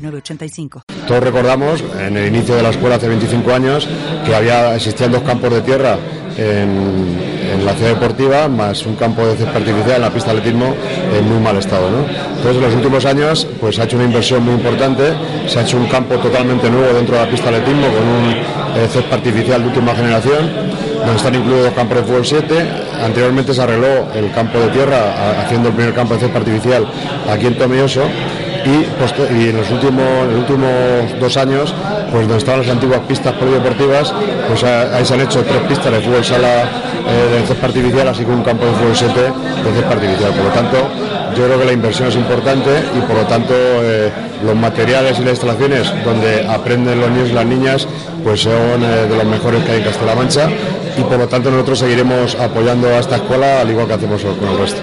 906985. Todos recordamos en el inicio de la escuela hace 25 años que había existían dos campos de tierra en, la ciudad deportiva más un campo de césped artificial en la pista de atletismo en muy mal estado. Entonces en los últimos años pues ha hecho una inversión muy importante, se ha hecho un campo totalmente nuevo dentro de la pista de atletismo con un eh, césped artificial de última generación, donde están incluidos dos campos de fútbol 7. Anteriormente se arregló el campo de tierra haciendo el primer campo de césped artificial aquí en Tomioso y, en los últimos, últimos dos años, pues donde estaban las antiguas pistas polideportivas, pues ahí se han hecho tres pistas de fútbol sala eh, de césped artificial, así como un campo de fútbol 7 de césped artificial. Por lo tanto, yo creo que la inversión es importante y por lo tanto eh, los materiales y las instalaciones donde aprenden los niños y las niñas pues son eh, de los mejores que hay en Castilla-La y por lo tanto nosotros seguiremos apoyando a esta escuela al igual que hacemos con el resto.